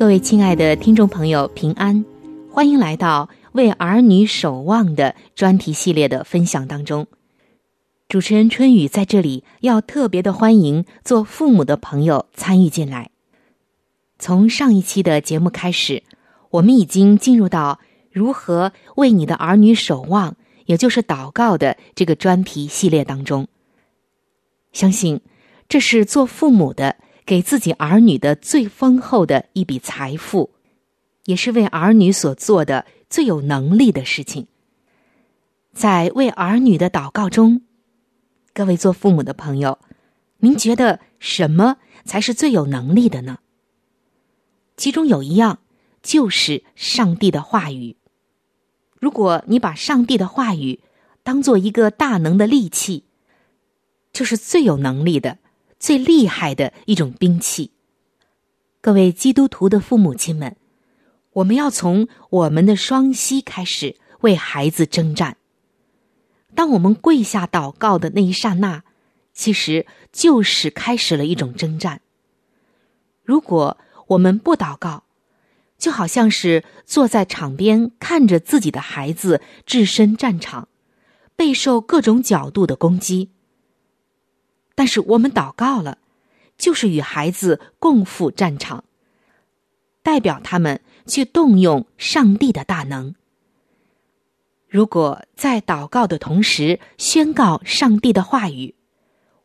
各位亲爱的听众朋友，平安，欢迎来到为儿女守望的专题系列的分享当中。主持人春雨在这里要特别的欢迎做父母的朋友参与进来。从上一期的节目开始，我们已经进入到如何为你的儿女守望，也就是祷告的这个专题系列当中。相信这是做父母的。给自己儿女的最丰厚的一笔财富，也是为儿女所做的最有能力的事情。在为儿女的祷告中，各位做父母的朋友，您觉得什么才是最有能力的呢？其中有一样，就是上帝的话语。如果你把上帝的话语当做一个大能的利器，就是最有能力的。最厉害的一种兵器。各位基督徒的父母亲们，我们要从我们的双膝开始为孩子征战。当我们跪下祷告的那一刹那，其实就是开始了一种征战。如果我们不祷告，就好像是坐在场边看着自己的孩子置身战场，备受各种角度的攻击。但是我们祷告了，就是与孩子共赴战场，代表他们去动用上帝的大能。如果在祷告的同时宣告上帝的话语，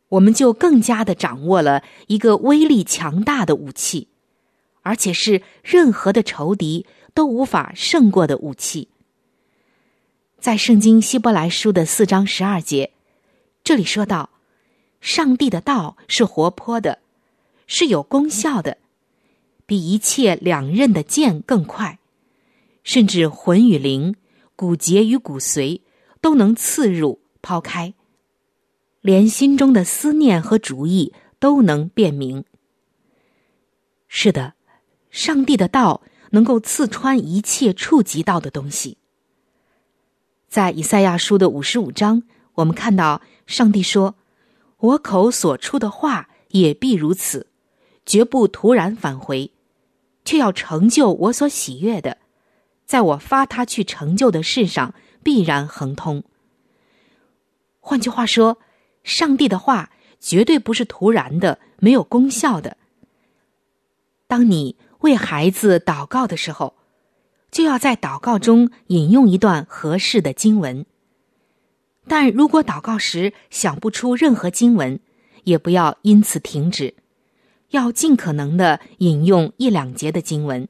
我们就更加的掌握了一个威力强大的武器，而且是任何的仇敌都无法胜过的武器。在圣经希伯来书的四章十二节，这里说到，上帝的道是活泼的，是有功效的，比一切两刃的剑更快，甚至魂与灵、骨节与骨髓都能刺入、抛开，连心中的思念和主意都能辨明。是的。上帝的道能够刺穿一切触及到的东西。在以赛亚书的五十五章，我们看到上帝说：“我口所出的话也必如此，绝不突然返回，却要成就我所喜悦的，在我发他去成就的事上必然亨通。”换句话说，上帝的话绝对不是突然的、没有功效的。当你。为孩子祷告的时候，就要在祷告中引用一段合适的经文。但如果祷告时想不出任何经文，也不要因此停止，要尽可能的引用一两节的经文，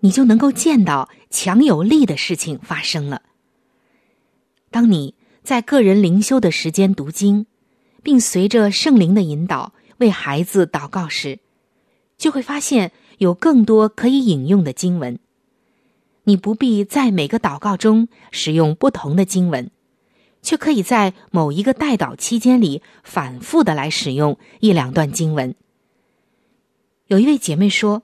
你就能够见到强有力的事情发生了。当你在个人灵修的时间读经，并随着圣灵的引导为孩子祷告时，就会发现。有更多可以引用的经文，你不必在每个祷告中使用不同的经文，却可以在某一个代祷期间里反复的来使用一两段经文。有一位姐妹说，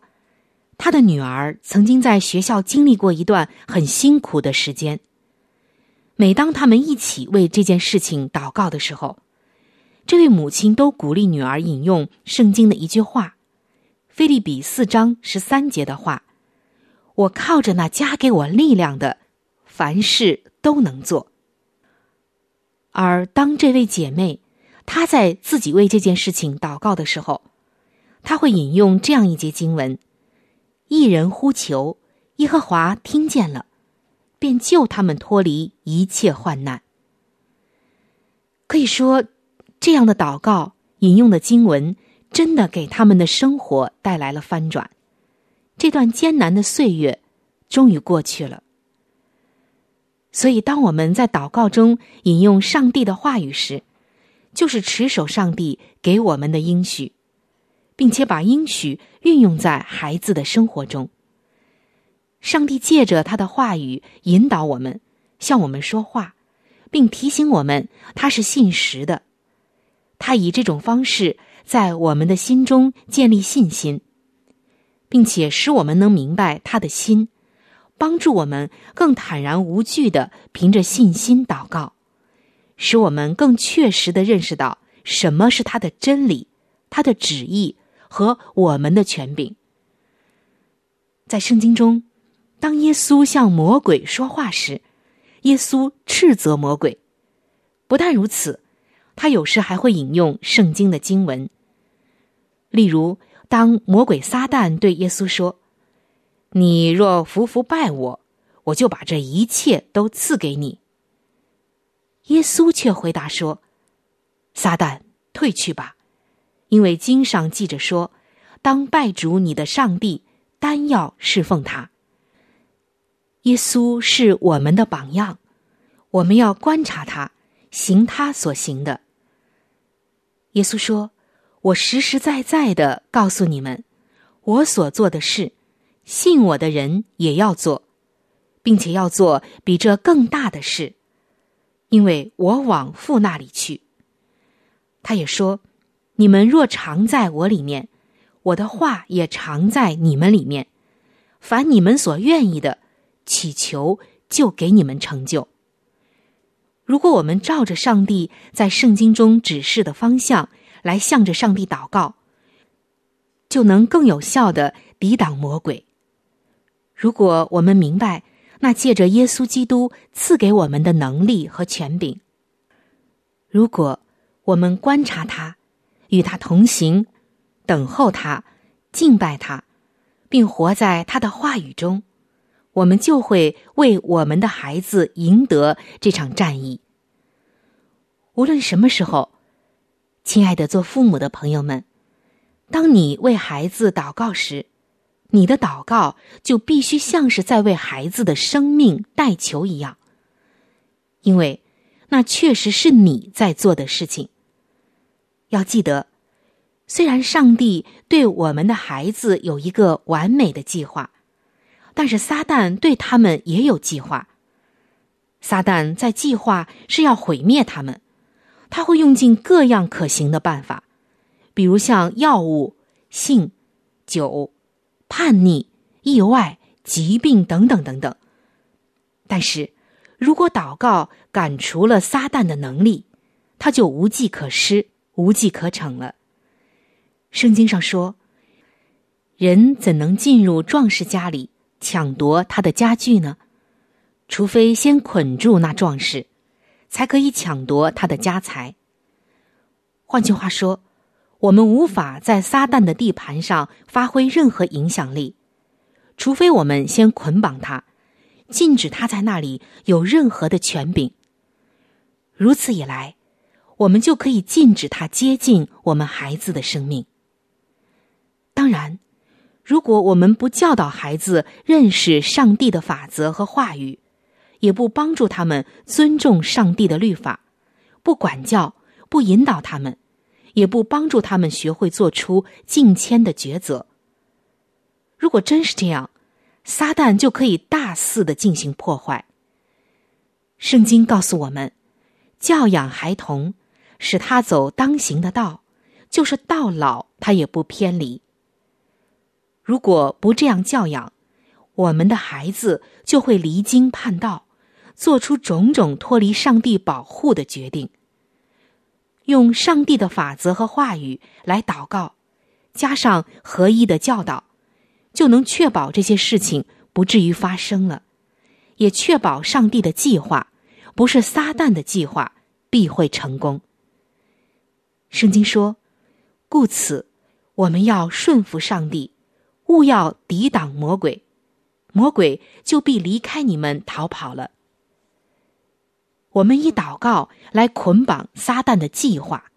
她的女儿曾经在学校经历过一段很辛苦的时间。每当他们一起为这件事情祷告的时候，这位母亲都鼓励女儿引用圣经的一句话。菲利比四章十三节的话：“我靠着那加给我力量的，凡事都能做。”而当这位姐妹她在自己为这件事情祷告的时候，她会引用这样一节经文：“一人呼求，耶和华听见了，便救他们脱离一切患难。”可以说，这样的祷告引用的经文。真的给他们的生活带来了翻转，这段艰难的岁月终于过去了。所以，当我们在祷告中引用上帝的话语时，就是持守上帝给我们的应许，并且把应许运用在孩子的生活中。上帝借着他的话语引导我们，向我们说话，并提醒我们他是信实的。他以这种方式。在我们的心中建立信心，并且使我们能明白他的心，帮助我们更坦然无惧的凭着信心祷告，使我们更确实的认识到什么是他的真理、他的旨意和我们的权柄。在圣经中，当耶稣向魔鬼说话时，耶稣斥责魔鬼。不但如此。他有时还会引用圣经的经文，例如，当魔鬼撒旦对耶稣说：“你若服服拜我，我就把这一切都赐给你。”耶稣却回答说：“撒旦，退去吧，因为经上记着说，当拜主你的上帝，单要侍奉他。”耶稣是我们的榜样，我们要观察他，行他所行的。耶稣说：“我实实在在的告诉你们，我所做的事，信我的人也要做，并且要做比这更大的事，因为我往父那里去。”他也说：“你们若常在我里面，我的话也常在你们里面。凡你们所愿意的，祈求就给你们成就。”如果我们照着上帝在圣经中指示的方向来向着上帝祷告，就能更有效的抵挡魔鬼。如果我们明白那借着耶稣基督赐给我们的能力和权柄，如果我们观察他，与他同行，等候他，敬拜他，并活在他的话语中。我们就会为我们的孩子赢得这场战役。无论什么时候，亲爱的做父母的朋友们，当你为孩子祷告时，你的祷告就必须像是在为孩子的生命代求一样，因为那确实是你在做的事情。要记得，虽然上帝对我们的孩子有一个完美的计划，但是撒旦对他们也有计划。撒旦在计划是要毁灭他们，他会用尽各样可行的办法，比如像药物、性、酒。叛逆、意外、疾病等等等等。但是，如果祷告赶除了撒旦的能力，他就无计可施、无计可逞了。圣经上说：“人怎能进入壮士家里抢夺他的家具呢？除非先捆住那壮士，才可以抢夺他的家财。”换句话说。我们无法在撒旦的地盘上发挥任何影响力，除非我们先捆绑他，禁止他在那里有任何的权柄。如此一来，我们就可以禁止他接近我们孩子的生命。当然，如果我们不教导孩子认识上帝的法则和话语，也不帮助他们尊重上帝的律法，不管教，不引导他们。也不帮助他们学会做出敬谦的抉择。如果真是这样，撒旦就可以大肆的进行破坏。圣经告诉我们，教养孩童，使他走当行的道，就是到老他也不偏离。如果不这样教养，我们的孩子就会离经叛道，做出种种脱离上帝保护的决定。用上帝的法则和话语来祷告，加上合一的教导，就能确保这些事情不至于发生了，也确保上帝的计划不是撒旦的计划必会成功。圣经说：“故此，我们要顺服上帝，勿要抵挡魔鬼，魔鬼就必离开你们逃跑了。”我们以祷告来捆绑撒旦的计划，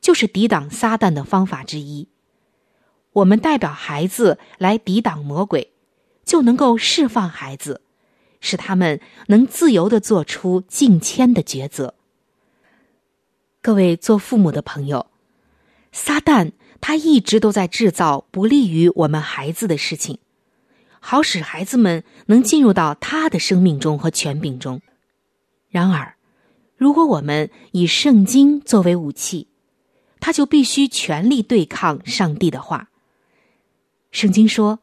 就是抵挡撒旦的方法之一。我们代表孩子来抵挡魔鬼，就能够释放孩子，使他们能自由的做出敬谦的抉择。各位做父母的朋友，撒旦他一直都在制造不利于我们孩子的事情，好使孩子们能进入到他的生命中和权柄中。然而，如果我们以圣经作为武器，他就必须全力对抗上帝的话。圣经说：“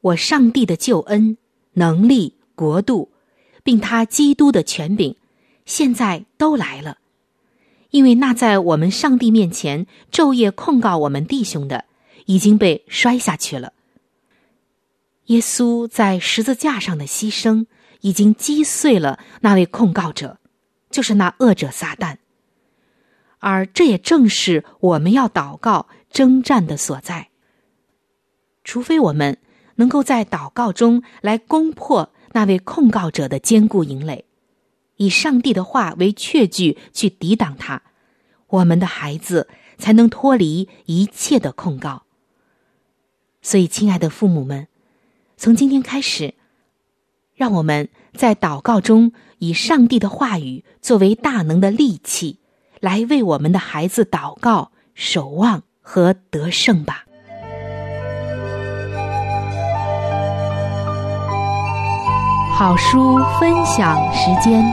我上帝的救恩、能力、国度，并他基督的权柄，现在都来了，因为那在我们上帝面前昼夜控告我们弟兄的，已经被摔下去了。耶稣在十字架上的牺牲。”已经击碎了那位控告者，就是那恶者撒旦。而这也正是我们要祷告征战的所在。除非我们能够在祷告中来攻破那位控告者的坚固营垒，以上帝的话为确据去抵挡他，我们的孩子才能脱离一切的控告。所以，亲爱的父母们，从今天开始。让我们在祷告中以上帝的话语作为大能的利器，来为我们的孩子祷告、守望和得胜吧。好书分享时间，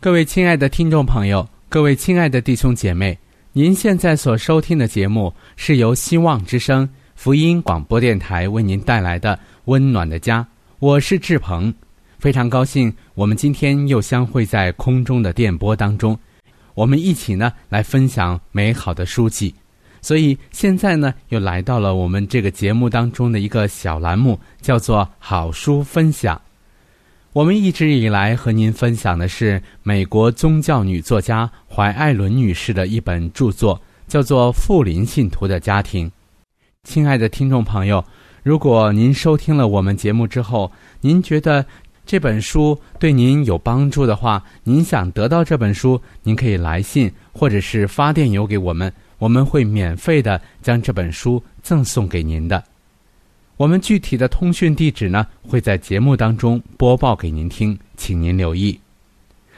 各位亲爱的听众朋友，各位亲爱的弟兄姐妹。您现在所收听的节目是由希望之声福音广播电台为您带来的《温暖的家》，我是志鹏，非常高兴我们今天又相会在空中的电波当中，我们一起呢来分享美好的书籍，所以现在呢又来到了我们这个节目当中的一个小栏目，叫做“好书分享”。我们一直以来和您分享的是美国宗教女作家怀艾伦女士的一本著作，叫做《富林信徒的家庭》。亲爱的听众朋友，如果您收听了我们节目之后，您觉得这本书对您有帮助的话，您想得到这本书，您可以来信或者是发电邮给我们，我们会免费的将这本书赠送给您的。我们具体的通讯地址呢，会在节目当中播报给您听，请您留意。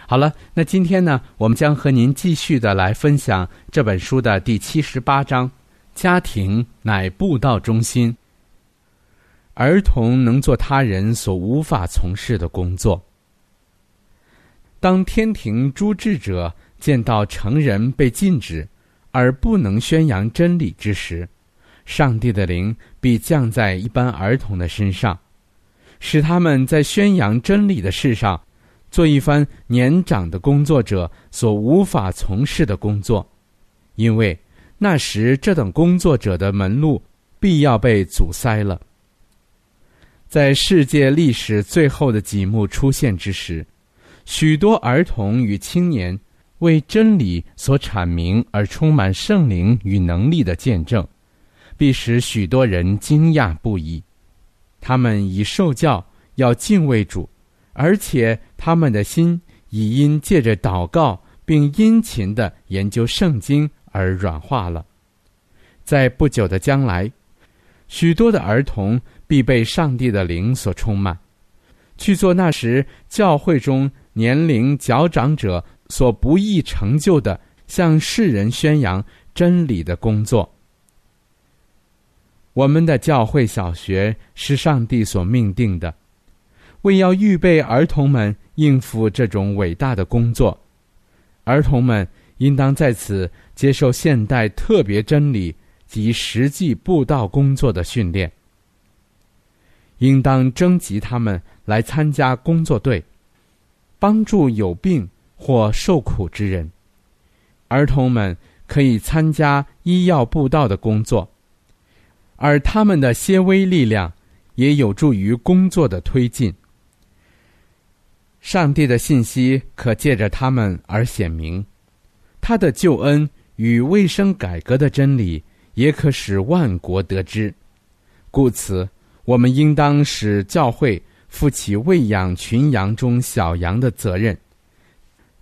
好了，那今天呢，我们将和您继续的来分享这本书的第七十八章：家庭乃布道中心。儿童能做他人所无法从事的工作。当天庭诸智者见到成人被禁止而不能宣扬真理之时，上帝的灵必降在一般儿童的身上，使他们在宣扬真理的事上，做一番年长的工作者所无法从事的工作，因为那时这等工作者的门路必要被阻塞了。在世界历史最后的几幕出现之时，许多儿童与青年为真理所阐明而充满圣灵与能力的见证，必使许多人惊讶不已。他们已受教要敬畏主，而且他们的心已因借着祷告并殷勤的研究圣经而软化了。在不久的将来，许多的儿童。必被上帝的灵所充满，去做那时教会中年龄较长者所不易成就的，向世人宣扬真理的工作。我们的教会小学是上帝所命定的，为要预备儿童们应付这种伟大的工作，儿童们应当在此接受现代特别真理及实际布道工作的训练。应当征集他们来参加工作队，帮助有病或受苦之人。儿童们可以参加医药布道的工作，而他们的些微力量也有助于工作的推进。上帝的信息可借着他们而显明，他的救恩与卫生改革的真理也可使万国得知。故此。我们应当使教会负起喂养群羊中小羊的责任。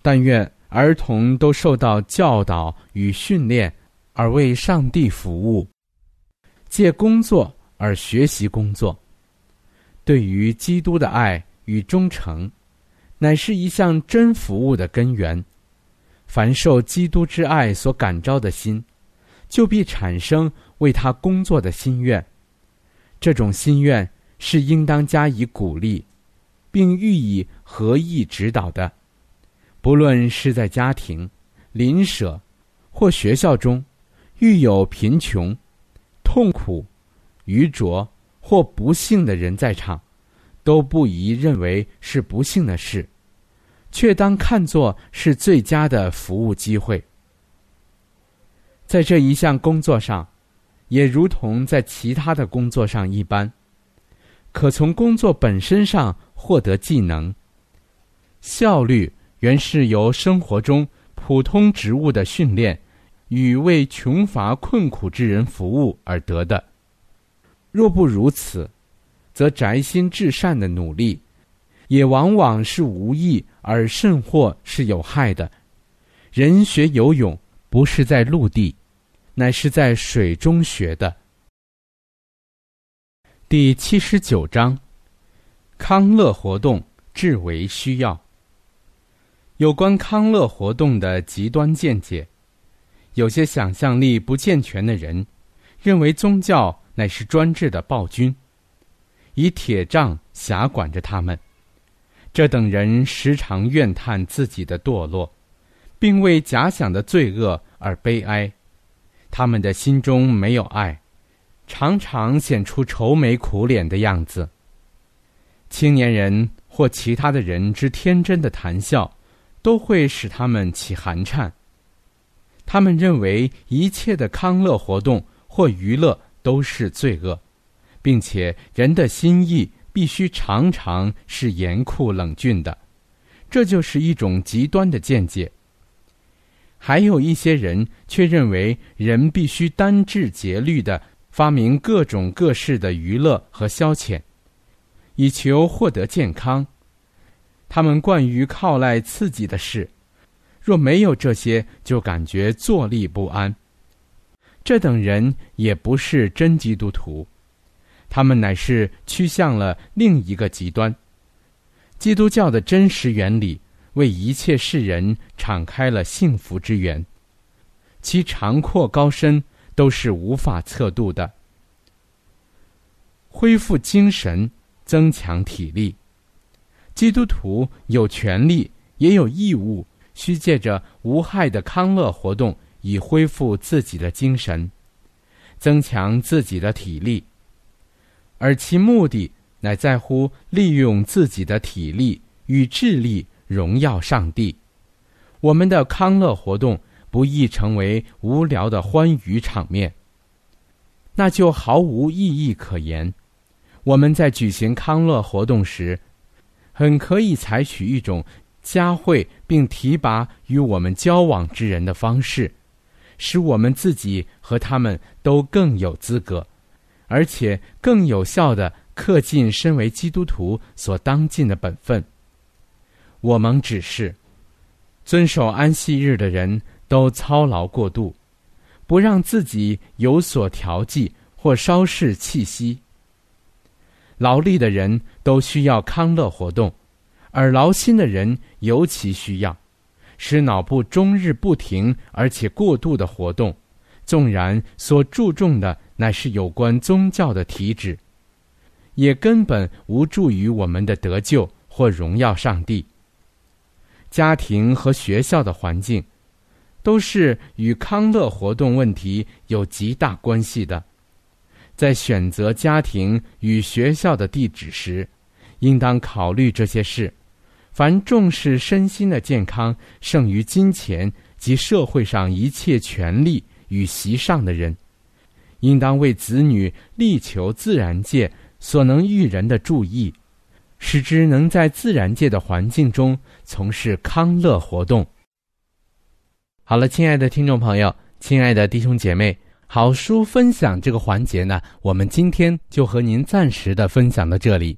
但愿儿童都受到教导与训练，而为上帝服务，借工作而学习工作。对于基督的爱与忠诚，乃是一项真服务的根源。凡受基督之爱所感召的心，就必产生为他工作的心愿。这种心愿是应当加以鼓励，并予以合意指导的。不论是在家庭、邻舍或学校中，遇有贫穷、痛苦、愚拙或不幸的人在场，都不宜认为是不幸的事，却当看作是最佳的服务机会。在这一项工作上。也如同在其他的工作上一般，可从工作本身上获得技能。效率原是由生活中普通职务的训练与为穷乏困苦之人服务而得的。若不如此，则宅心至善的努力，也往往是无益而甚或是有害的。人学游泳，不是在陆地。乃是在水中学的。第七十九章，康乐活动至为需要。有关康乐活动的极端见解，有些想象力不健全的人，认为宗教乃是专制的暴君，以铁杖辖管着他们。这等人时常怨叹自己的堕落，并为假想的罪恶而悲哀。他们的心中没有爱，常常显出愁眉苦脸的样子。青年人或其他的人之天真的谈笑，都会使他们起寒颤。他们认为一切的康乐活动或娱乐都是罪恶，并且人的心意必须常常是严酷冷峻的，这就是一种极端的见解。还有一些人却认为，人必须单治节律的发明各种各式的娱乐和消遣，以求获得健康、他们惯于靠赖刺激的事，若没有这些，就感觉坐立不安。这等人也不是真基督徒，他们乃是趋向了另一个极端。基督教的真实原理为一切世人敞开了幸福之源，其长阔高深都是无法测度的。恢复精神，增强体力。基督徒有权利，也有义务，需借着无害的康乐活动，以恢复自己的精神，增强自己的体力。而其目的乃在乎利用自己的体力与智力荣耀上帝。我们的康乐活动不易成为无聊的欢愉场面，那就毫无意义可言。我们在举行康乐活动时，很可以采取一种加惠并提拔与我们交往之人的方式，使我们自己和他们都更有资格，而且更有效的恪尽身为基督徒所当尽的本分。我们只是遵守安息日的人都操劳过度，不让自己有所调剂或稍事气息。劳力的人都需要康乐活动，而劳心的人尤其需要，使脑部终日不停而且过度的活动。纵然所注重的乃是有关宗教的体旨，也根本无助于我们的得救或荣耀上帝。家庭和学校的环境，都是与康乐活动问题有极大关系的。在选择家庭与学校的地址时，应当考虑这些事。凡重视身心的健康胜于金钱及社会上一切权利与席上的人，应当为子女力求自然界所能育人的注意，使之能在自然界的环境中从事康乐活动。好了，亲爱的听众朋友，亲爱的弟兄姐妹。好书分享这个环节呢，我们今天就和您暂时的分享到这里。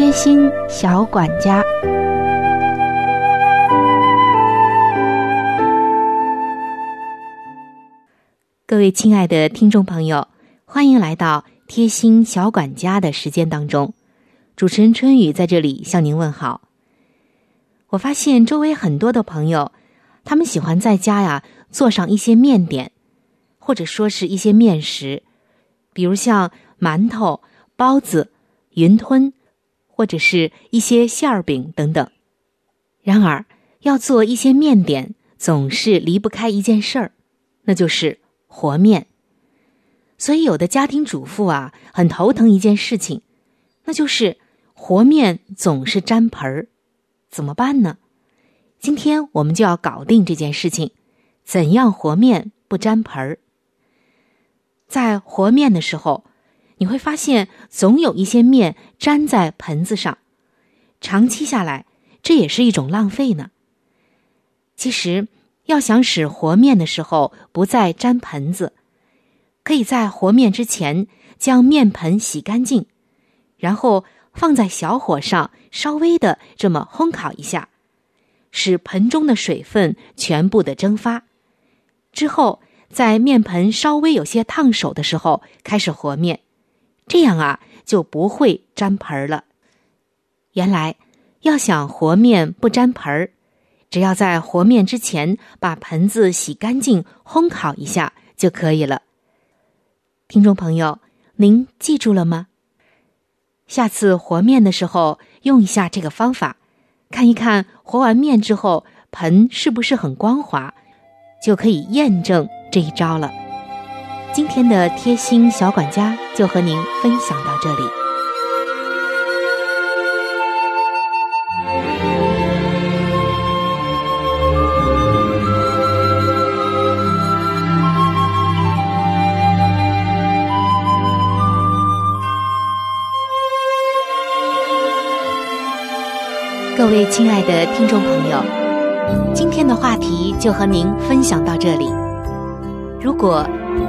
贴心小管家，各位亲爱的听众朋友，欢迎来到贴心小管家的时间当中。主持人春雨在这里向您问好。我发现周围很多的朋友，他们喜欢在家呀做上一些面点，或者说是一些面食，比如像馒头、包子、云吞。或者是一些馅儿饼等等。然而，要做一些面点，总是离不开一件事儿，那就是和面。所以，有的家庭主妇啊，很头疼一件事情，那就是和面总是粘盆儿，怎么办呢？今天我们就要搞定这件事情，怎样和面不粘盆儿？在和面的时候。你会发现，总有一些面粘在盆子上，长期下来，这也是一种浪费呢。其实，要想使和面的时候不再粘盆子，可以在和面之前将面盆洗干净，然后放在小火上稍微的这么烘烤一下，使盆中的水分全部的蒸发。之后，在面盆稍微有些烫手的时候开始和面。这样啊，就不会粘盆儿了。原来，要想和面不粘盆儿，只要在和面之前把盆子洗干净，烘烤一下就可以了。听众朋友，您记住了吗？下次和面的时候用一下这个方法，看一看和完面之后盆是不是很光滑，就可以验证这一招了。今天的贴心小管家就和您分享到这里。各位亲爱的听众朋友，今天的话题就和您分享到这里。如果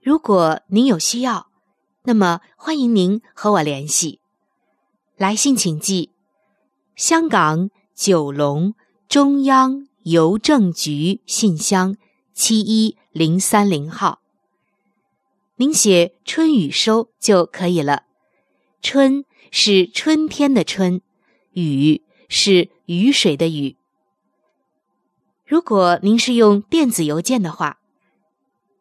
如果您有需要，那么欢迎您和我联系。来信请寄：香港九龙中央邮政局信箱七一零三零号。您写“春雨收”就可以了。春是春天的春，雨是雨水的雨。如果您是用电子邮件的话。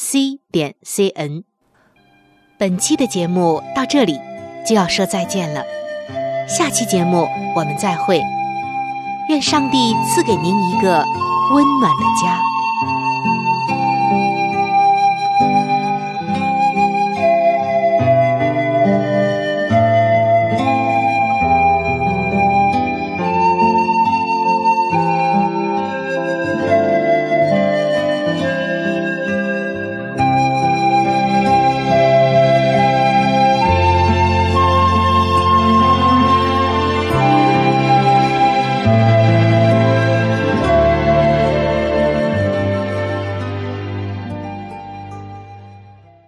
C 点 c n，本期的节目到这里就要说再见了，下期节目我们再会，愿上帝赐给您一个温暖的家。